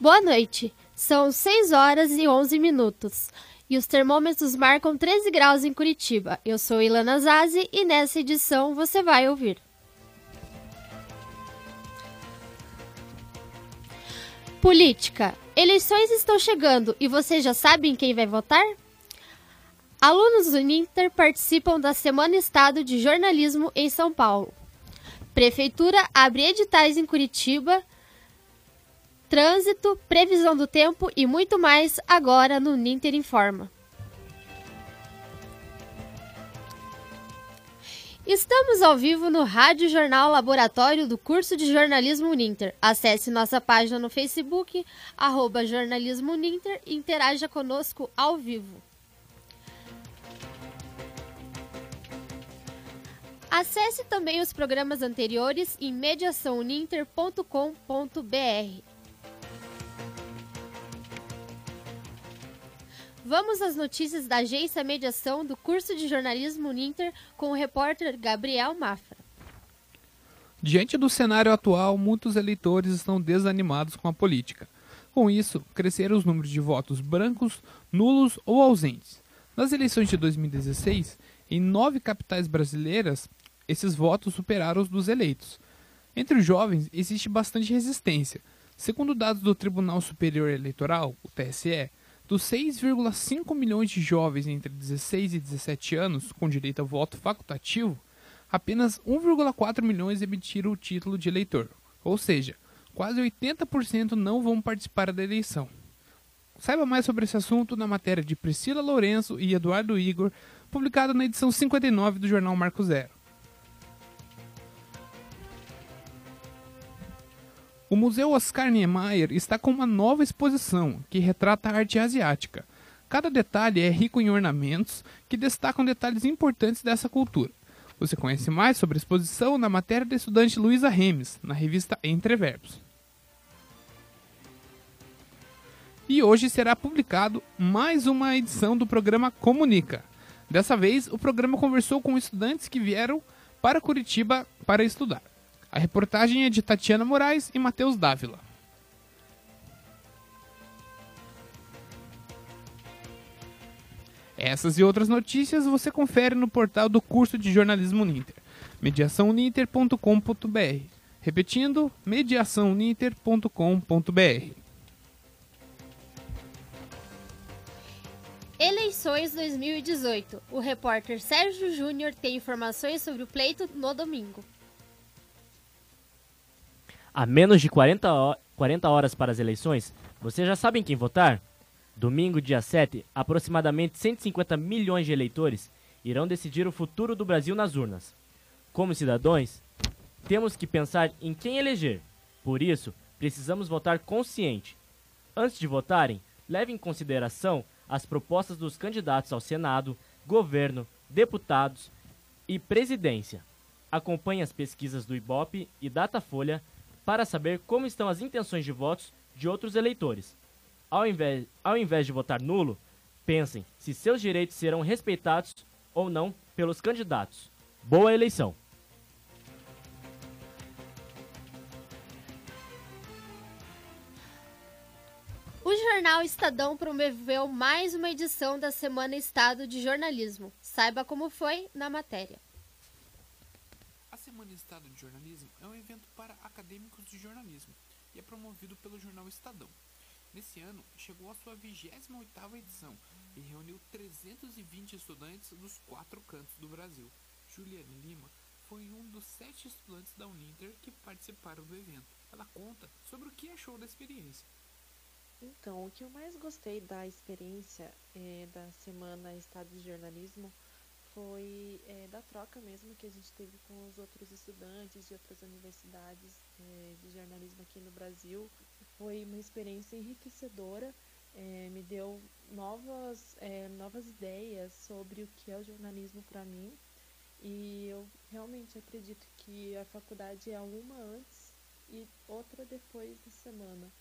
Boa noite. São 6 horas e 11 minutos. E os termômetros marcam 13 graus em Curitiba. Eu sou Ilana Zazi e nessa edição você vai ouvir. Política. Eleições estão chegando e você já sabe em quem vai votar? Alunos do Ninter participam da Semana Estado de Jornalismo em São Paulo. Prefeitura abre editais em Curitiba. Trânsito, previsão do tempo e muito mais agora no Ninter Informa. Estamos ao vivo no Rádio Jornal Laboratório do curso de Jornalismo Ninter. Acesse nossa página no Facebook, arroba Jornalismo e interaja conosco ao vivo. Acesse também os programas anteriores em mediaçãouninter.com.br. Vamos às notícias da agência Mediação do curso de jornalismo Ninter com o repórter Gabriel Mafra. Diante do cenário atual, muitos eleitores estão desanimados com a política. Com isso, cresceram os números de votos brancos, nulos ou ausentes. Nas eleições de 2016, em nove capitais brasileiras, esses votos superaram os dos eleitos. Entre os jovens, existe bastante resistência. Segundo dados do Tribunal Superior Eleitoral, o TSE, dos 6,5 milhões de jovens entre 16 e 17 anos com direito a voto facultativo, apenas 1,4 milhões emitiram o título de eleitor, ou seja, quase 80% não vão participar da eleição. Saiba mais sobre esse assunto na matéria de Priscila Lourenço e Eduardo Igor, publicada na edição 59 do jornal Marco Zero. O Museu Oscar Niemeyer está com uma nova exposição que retrata a arte asiática. Cada detalhe é rico em ornamentos que destacam detalhes importantes dessa cultura. Você conhece mais sobre a exposição na matéria da estudante Luísa Remes, na revista Entre Verbos. E hoje será publicado mais uma edição do programa Comunica. Dessa vez, o programa conversou com estudantes que vieram para Curitiba para estudar. A reportagem é de Tatiana Moraes e Matheus Dávila. Essas e outras notícias você confere no portal do curso de jornalismo Ninter, mediaçãoninter.com.br. Repetindo, mediaçãoninter.com.br. Eleições 2018. O repórter Sérgio Júnior tem informações sobre o pleito no domingo. A menos de 40, 40 horas para as eleições, vocês já sabem quem votar? Domingo, dia 7, aproximadamente 150 milhões de eleitores irão decidir o futuro do Brasil nas urnas. Como cidadãos, temos que pensar em quem eleger. Por isso, precisamos votar consciente. Antes de votarem, leve em consideração as propostas dos candidatos ao Senado, governo, deputados e presidência. Acompanhe as pesquisas do IBOP e Datafolha para saber como estão as intenções de votos de outros eleitores. Ao invés, ao invés de votar nulo, pensem se seus direitos serão respeitados ou não pelos candidatos. Boa eleição! O jornal Estadão promoveu mais uma edição da Semana Estado de Jornalismo. Saiba como foi na matéria. Semana Estado de Jornalismo é um evento para acadêmicos de jornalismo e é promovido pelo jornal Estadão. Nesse ano, chegou à sua 28ª edição e reuniu 320 estudantes dos quatro cantos do Brasil. Juliane Lima foi um dos sete estudantes da Uninter que participaram do evento. Ela conta sobre o que achou da experiência. Então, o que eu mais gostei da experiência é, da Semana Estado de Jornalismo foi é, da troca mesmo que a gente teve com os outros estudantes de outras universidades é, de jornalismo aqui no Brasil. Foi uma experiência enriquecedora, é, me deu novas, é, novas ideias sobre o que é o jornalismo para mim. E eu realmente acredito que a faculdade é uma antes e outra depois da semana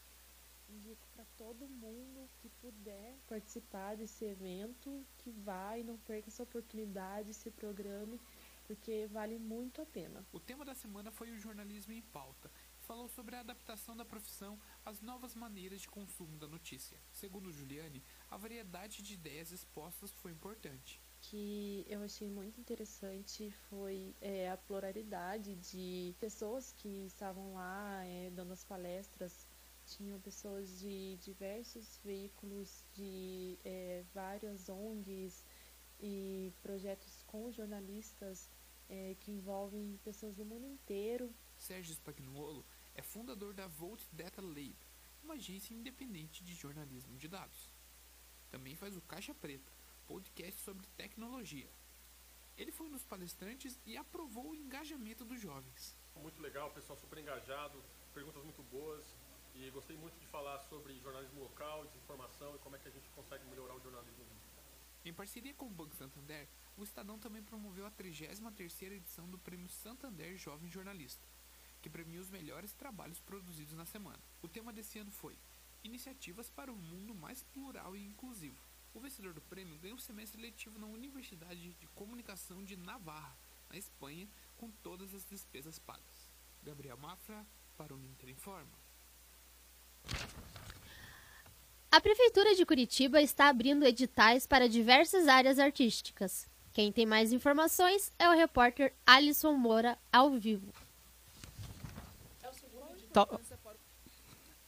indico para todo mundo que puder participar desse evento, que vá e não perca essa oportunidade, se programe, porque vale muito a pena. O tema da semana foi o jornalismo em pauta. falou sobre a adaptação da profissão às novas maneiras de consumo da notícia. Segundo Juliane, a variedade de ideias expostas foi importante. que eu achei muito interessante foi é, a pluralidade de pessoas que estavam lá é, dando as palestras. Tinham pessoas de diversos veículos, de é, várias ONGs e projetos com jornalistas é, que envolvem pessoas do mundo inteiro. Sérgio Spagnuolo é fundador da Volt Data Lab, uma agência independente de jornalismo de dados. Também faz o Caixa Preta, podcast sobre tecnologia. Ele foi um dos palestrantes e aprovou o engajamento dos jovens. Muito legal, pessoal super engajado, perguntas muito boas e gostei muito de falar sobre jornalismo local, desinformação e como é que a gente consegue melhorar o jornalismo. Em parceria com o Banco Santander, o Estadão também promoveu a 33ª edição do Prêmio Santander Jovem Jornalista, que premia os melhores trabalhos produzidos na semana. O tema desse ano foi Iniciativas para um Mundo Mais Plural e Inclusivo. O vencedor do prêmio ganhou um semestre letivo na Universidade de Comunicação de Navarra, na Espanha, com todas as despesas pagas. Gabriel Mafra, para o Ninter Informa. A Prefeitura de Curitiba está abrindo editais para diversas áreas artísticas. Quem tem mais informações é o repórter Alisson Moura, ao vivo. Tal-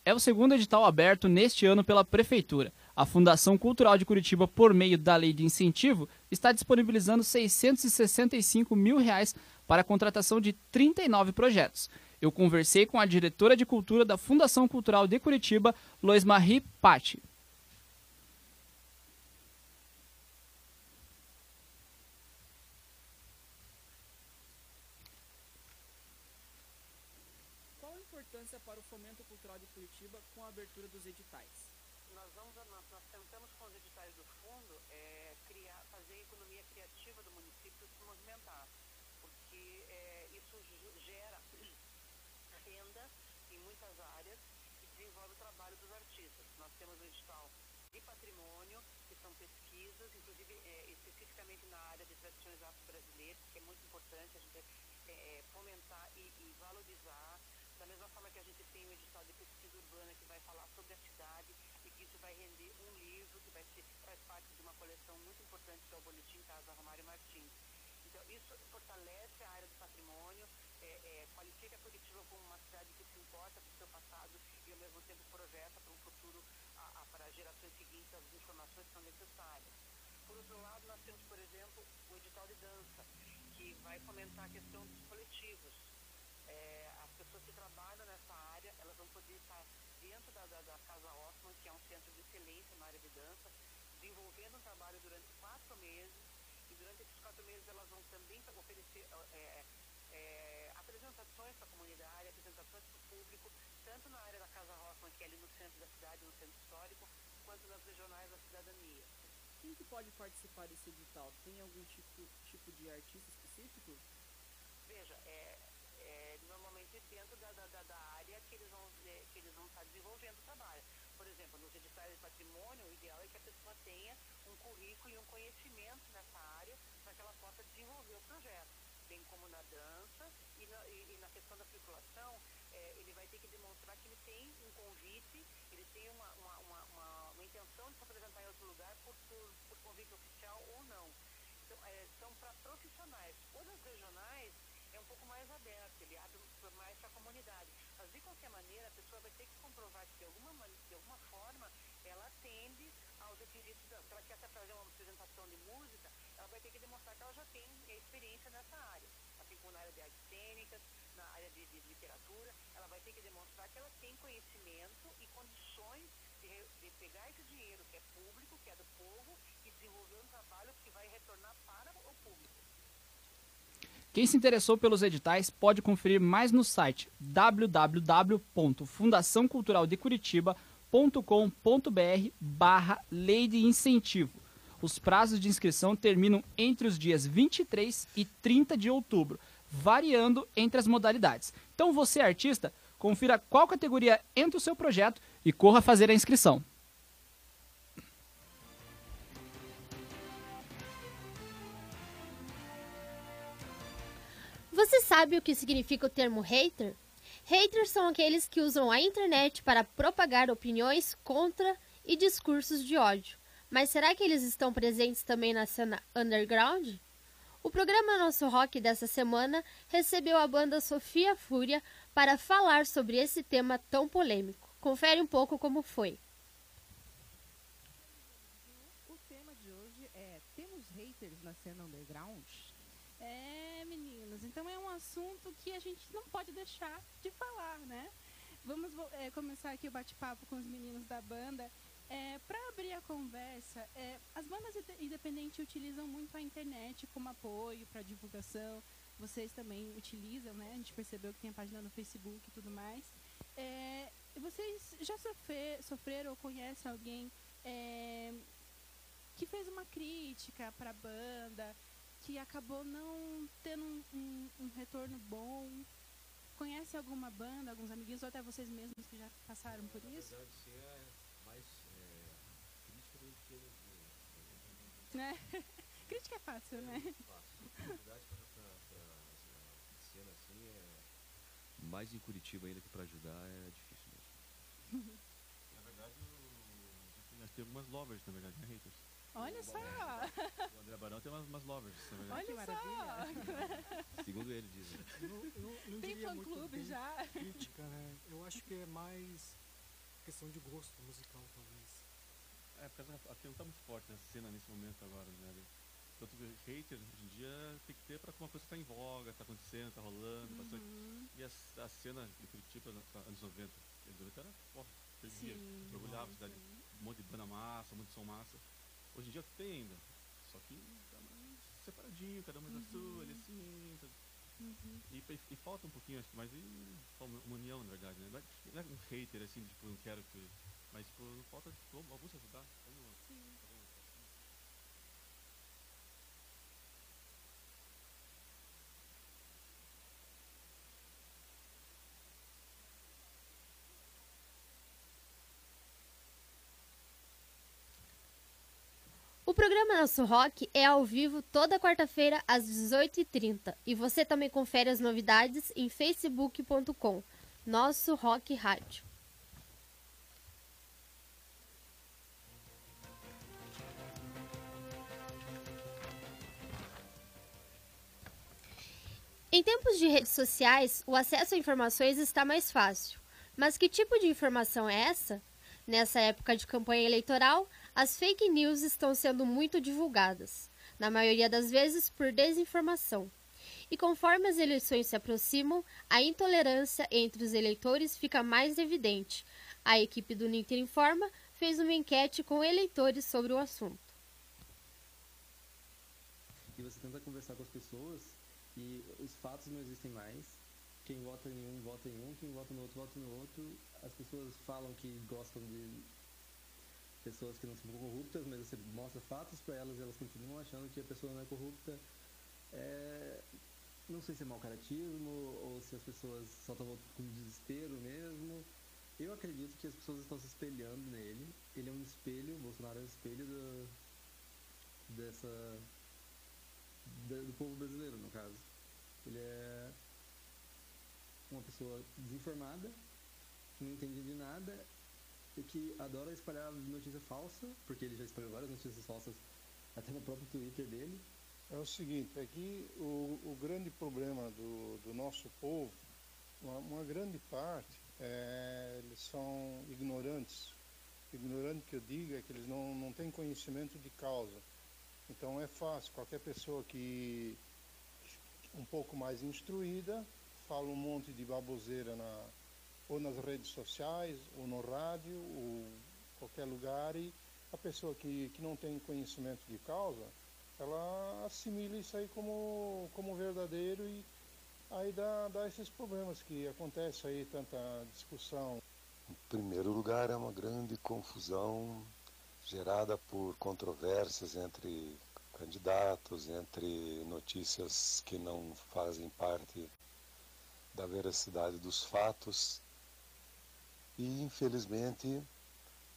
É o segundo edital aberto neste ano pela Prefeitura. A Fundação Cultural de Curitiba, por meio da Lei de Incentivo, está disponibilizando 665 mil reais para a contratação de 39 projetos. Eu conversei com a diretora de Cultura da Fundação Cultural de Curitiba, Lois Marie Patti. Qual a importância para o fomento cultural de Curitiba com a abertura dos editais? nós vamos nós, nós tentamos com os editais do fundo é, criar fazer a economia criativa do município se movimentar porque é, isso gera em muitas áreas e desenvolve o trabalho dos artistas nós temos o edital de patrimônio que são pesquisas inclusive é, especificamente na área de tradições afro-brasileiras que é muito importante a gente é, fomentar e, e valorizar da mesma forma que a gente tem o edital de pesquisa urbana que vai falar sobre a cidade e que isso vai render um livro que vai ser faz parte de uma coleção muito importante que é o Boletim Casa Romário Martins. Então isso fortalece a área do patrimônio, é, é, qualifica Curitiba como uma cidade que se importa com o seu passado e ao mesmo tempo projeta para um futuro a, a, para gerações seguintes as informações que são necessárias. Por outro lado, nós temos, por exemplo, o edital de dança, que vai fomentar a questão dos coletivos. É, as pessoas que trabalham nessa área, elas vão poder estar dentro da, da, da Casa Osman, que é um centro de excelência na área de dança, desenvolvendo um trabalho durante quatro meses, e durante esses quatro meses elas vão também oferecer é, é, apresentações para a comunidade, apresentações para o público, tanto na área da Casa Hoffman, que é ali no centro da cidade, no centro histórico, quanto nas regionais da cidadania. Quem que pode participar desse edital? Tem algum tipo, tipo de artista específico? Veja, é, é, normalmente dentro da, da, da, área que eles, vão, é, que eles vão estar desenvolvendo o trabalho. Por exemplo, nos editais de patrimônio, o ideal é que a pessoa tenha um currículo e um conhecimento nessa área para que ela possa desenvolver o projeto. Bem como na dança e na, e, e na questão da circulação, é, ele vai ter que demonstrar que ele tem um convite, ele tem uma, uma, uma, uma, uma intenção de se apresentar em outro lugar por, por, por convite oficial ou não. Então, é, são para profissionais. O das regionais é um pouco mais aberto, ele abre mais para a comunidade. Mas, de qualquer maneira, a pessoa vai ter que comprovar que, de alguma, de alguma forma, ela atende aos requisitos. Se ela quer fazer uma apresentação de música, ela vai ter que demonstrar que ela já tem experiência nessa área. Assim na área de artes cênicas, na área de, de literatura, ela vai ter que demonstrar que ela tem conhecimento e condições de, de pegar esse dinheiro que é público, que é do povo, e desenvolver um trabalho que vai retornar para o público. Quem se interessou pelos editais pode conferir mais no site www.fundaçãoculturaldecuritiba.com.br barra Lei de Incentivo. Os prazos de inscrição terminam entre os dias 23 e 30 de outubro, variando entre as modalidades. Então você, artista, confira qual categoria entra o seu projeto e corra fazer a inscrição. Você sabe o que significa o termo hater? Haters são aqueles que usam a internet para propagar opiniões contra e discursos de ódio. Mas será que eles estão presentes também na cena underground? O programa Nosso Rock dessa semana recebeu a banda Sofia Fúria para falar sobre esse tema tão polêmico. Confere um pouco como foi. O tema de hoje é Temos haters na cena underground? É, meninos, então é um assunto que a gente não pode deixar de falar, né? Vamos é, começar aqui o bate-papo com os meninos da banda. É, Para abrir a conversa, é, as bandas independentes utilizam muito a internet como apoio para divulgação. Vocês também utilizam, né? A gente percebeu que tem a página no Facebook e tudo mais. É, vocês já sofrer, sofreram ou conhecem alguém é, que fez uma crítica para a banda, que acabou não tendo um, um, um, retorno bom? Conhece alguma banda, alguns amiguinhos, ou até vocês mesmos que já passaram por isso? Verdade, sim, é mais é, crítica do que. Né? crítica é fácil, né? É fácil. Na verdade, para cena assim, é, mais em Curitiba ainda que para ajudar é difícil mesmo. na verdade, o, nós temos umas lovers, na verdade, né, haters? Olha só! O André Barão tem umas, umas lovers, na verdade. Olha só! Segundo ele, dizem. Não, não, não Tem fã-clube já? Crítica, né? Eu acho que é mais questão de gosto musical, talvez. É, porque a não tá muito forte essa cena nesse momento agora, né? Tanto que haters hoje em dia tem que ter para uma coisa que tá em voga, tá acontecendo, tá rolando, Uhum. bastante. E a, a cena de Curitiba, nos anos 90, anos 90 era, porra, perdia, Sim. orgulhava a cidade, um monte de banda massa, um monte de som massa. Hoje em dia tem ainda, só que tá mais separadinho, cada um mais na sua, ali assim, tá- Uhum. e, e- falta um pouquinho, acho que, mas e, uma, união, na verdade, né? Não é, não é um hater, assim, tipo, não quero que... Mas, tipo, falta, tipo, alguns ajudar. Vamos- O programa Nosso Rock é ao vivo toda quarta-feira às 18h30 e você também confere as novidades em facebook.com Nosso Rock Rádio. Em tempos de redes sociais, o acesso a informações está mais fácil. Mas que tipo de informação é essa? Nessa época de campanha eleitoral, as fake news estão sendo muito divulgadas, na maioria das vezes por desinformação. E conforme as eleições se aproximam, a intolerância entre os eleitores fica mais evidente. A equipe do Ninter Informa fez uma enquete com eleitores sobre o assunto. E você tenta conversar com as pessoas e os fatos não existem mais. Quem vota em um, vota em um, quem vota no outro, vota no outro. As pessoas falam que gostam de pessoas que não são corruptas, mas você mostra fatos para elas e elas continuam achando que a pessoa não é corrupta. É, não sei se é mau caratismo ou se as pessoas só estão com desespero mesmo. Eu acredito que as pessoas estão se espelhando nele. Ele é um espelho, o Bolsonaro é um espelho do, dessa do povo brasileiro, no caso. Ele é uma pessoa desinformada, que não entende de nada que adora espalhar notícia falsa, porque ele já espalhou várias notícias falsas até no próprio Twitter dele. É o seguinte, é que o, o grande problema do, do nosso povo, uma, uma grande parte, é, eles são ignorantes. Ignorante que eu digo é que eles não, não têm conhecimento de causa. Então é fácil, qualquer pessoa que um pouco mais instruída fala um monte de baboseira na, ou nas redes sociais, ou no rádio, ou qualquer lugar, e a pessoa que, que não tem conhecimento de causa, ela assimila isso aí como, como verdadeiro e aí dá, dá esses problemas que acontecem aí, tanta discussão. Em primeiro lugar, é uma grande confusão gerada por controvérsias entre candidatos, entre notícias que não fazem parte da veracidade dos fatos. E, infelizmente,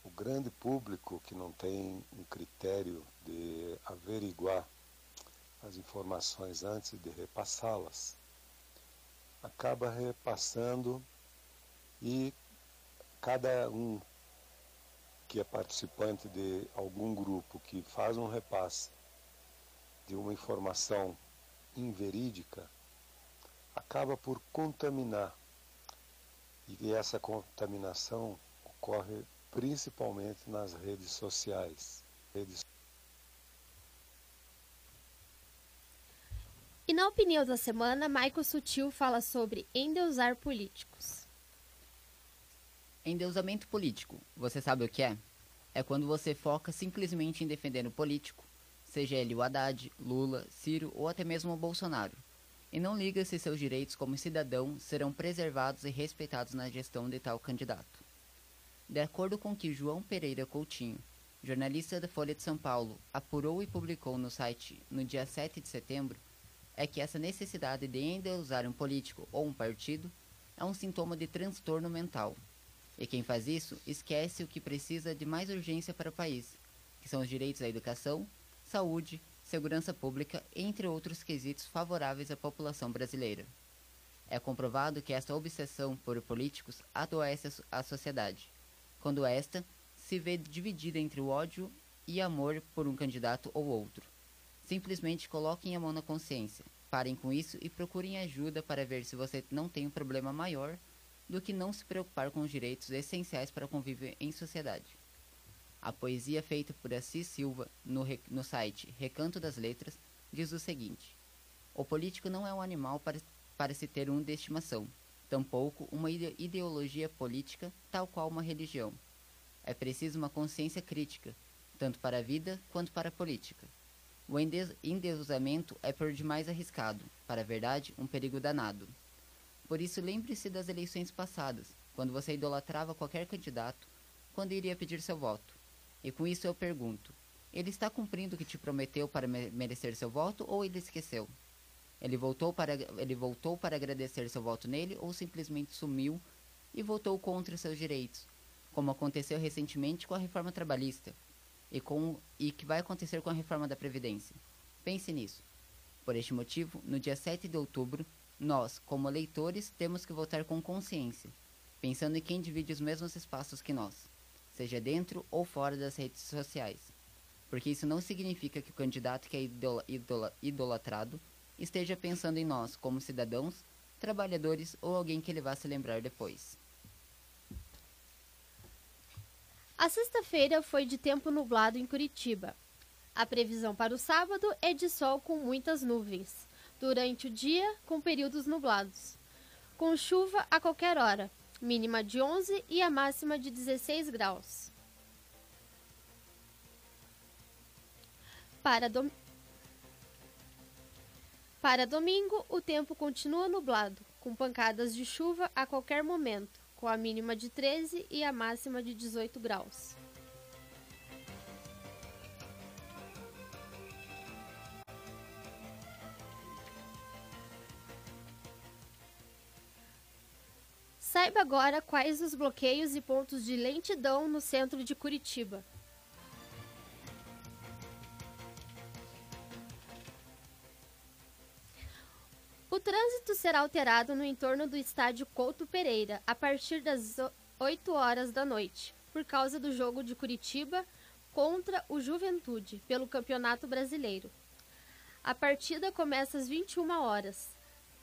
o grande público que não tem um critério de averiguar as informações antes de repassá-las, acaba repassando E cada um que é participante de algum grupo que faz um repasse de uma informação inverídica, acaba por contaminar. E essa contaminação ocorre principalmente nas redes sociais. Redes... E na opinião da semana, Michael Sutil fala sobre endeusar políticos. Endeusamento político, você sabe o que é? É quando você foca simplesmente em defender o político, seja ele o Haddad, Lula, Ciro ou até mesmo o Bolsonaro, e não liga se seus direitos como cidadão serão preservados e respeitados na gestão de tal candidato. De acordo com que João Pereira Coutinho, jornalista da Folha de São Paulo, apurou e publicou no site no dia 7 de setembro, é que essa necessidade de endeusar um político ou um partido é um sintoma de transtorno mental. E quem faz isso esquece o que precisa de mais urgência para o país, que são os direitos à educação, saúde, segurança pública, entre outros quesitos favoráveis à população brasileira. É comprovado que esta obsessão por políticos adoece a sociedade, quando esta se vê dividida entre o ódio e amor por um candidato ou outro. Simplesmente coloquem a mão na consciência, parem com isso e procurem ajuda para ver se você não tem um problema maior do que não se preocupar com os direitos essenciais para conviver em sociedade. A poesia feita por Assis Silva no, no site Recanto das Letras diz o seguinte: O político não é um animal para, para se ter um de estimação, tampouco uma ideologia política tal qual uma religião. É preciso uma consciência crítica, tanto para a vida quanto para a política. O endeusamento é por demais arriscado, para a verdade, um perigo danado. Por isso, lembre-se das eleições passadas, quando você idolatrava qualquer candidato, quando iria pedir seu voto. E com isso eu pergunto: ele está cumprindo o que te prometeu para merecer seu voto ou ele esqueceu? Ele voltou para ele voltou para agradecer seu voto nele ou simplesmente sumiu e votou contra seus direitos, como aconteceu recentemente com a reforma trabalhista e com e que vai acontecer com a reforma da previdência. Pense nisso. Por este motivo, no dia 7 de outubro, nós, como eleitores, temos que votar com consciência, pensando em quem divide os mesmos espaços que nós seja dentro ou fora das redes sociais. Porque isso não significa que o candidato que é idola, idola, idolatrado esteja pensando em nós como cidadãos, trabalhadores ou alguém que ele vá se lembrar depois. A sexta-feira foi de tempo nublado em Curitiba. A previsão para o sábado é de sol com muitas nuvens, durante o dia com períodos nublados, com chuva a qualquer hora, mínima de 11 e a máxima de 16 graus. Para, dom... Para domingo, o tempo continua nublado, com pancadas de chuva a qualquer momento, com a mínima de 13 e a máxima de 18 graus. Saiba agora quais os bloqueios e pontos de lentidão no centro de Curitiba. O trânsito será alterado no entorno do estádio Couto Pereira a partir das 8 horas da noite, por causa do jogo de Curitiba contra o Juventude pelo Campeonato Brasileiro. A partida começa às 21 horas.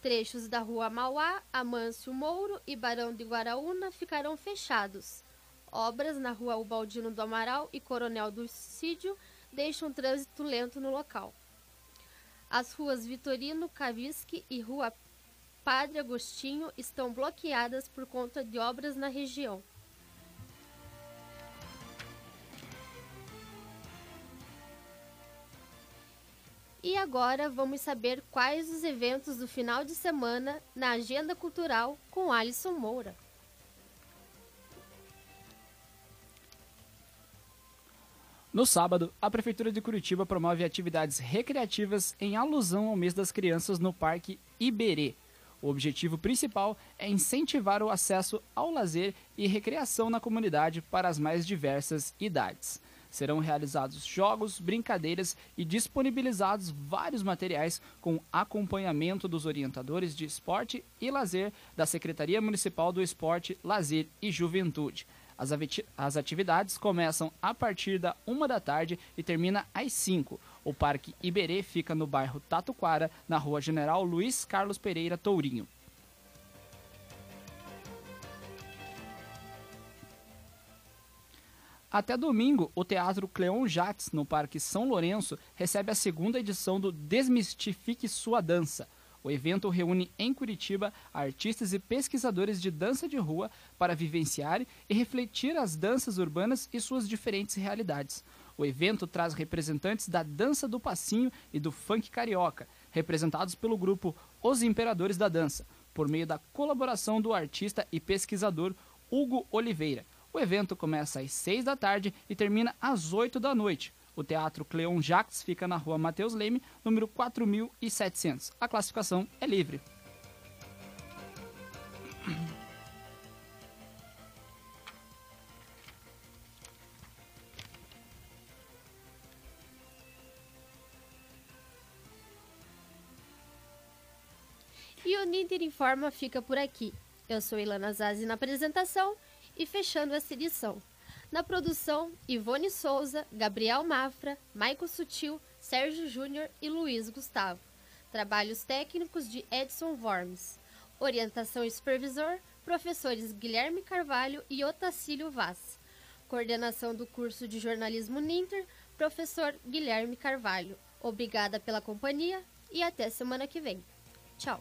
Trechos da rua Mauá, Amâncio Mouro e Barão de Guaraúna ficarão fechados. Obras na rua Ubaldino do Amaral e Coronel do Cídio deixam trânsito lento no local. As ruas Vitorino Kaviski e Rua Padre Agostinho estão bloqueadas por conta de obras na região. E agora vamos saber quais os eventos do final de semana na agenda cultural com Alisson Moura. No sábado, a Prefeitura de Curitiba promove atividades recreativas em alusão ao mês das crianças no Parque Iberê. O objetivo principal é incentivar o acesso ao lazer e recreação na comunidade para as mais diversas idades. Serão realizados jogos, brincadeiras e disponibilizados vários materiais com acompanhamento dos orientadores de esporte e lazer da Secretaria Municipal do Esporte, Lazer e Juventude. As, atividades começam a partir da uma da tarde e termina às 5. O Parque Iberê fica no bairro Tatuquara, na rua General Luiz Carlos Pereira Tourinho. Até domingo, o Teatro Cleon Jacques, no Parque São Lourenço, recebe a segunda edição do Desmistifique Sua Dança. O evento reúne em Curitiba artistas e pesquisadores de dança de rua para vivenciar e refletir as danças urbanas e suas diferentes realidades. O evento traz representantes da dança do passinho e do funk carioca, representados pelo grupo Os Imperadores da Dança, por meio da colaboração do artista e pesquisador Hugo Oliveira. O evento começa às 6 da tarde e termina às 8 da noite. O Teatro Cleon Jacques fica na rua Mateus Leme, número 4700. A classificação é livre. E o Ninter Informa fica por aqui. Eu sou Ilana Zazi na apresentação e fechando essa edição. Na produção, Ivone Souza, Gabriel Mafra, Maico Sutil, Sérgio Júnior e Luiz Gustavo. Trabalhos técnicos de Edson Worms. Orientação e supervisor, professores Guilherme Carvalho e Otacílio Vaz. Coordenação do curso de jornalismo Ninter, professor Guilherme Carvalho. Obrigada pela companhia e até semana que vem. Tchau!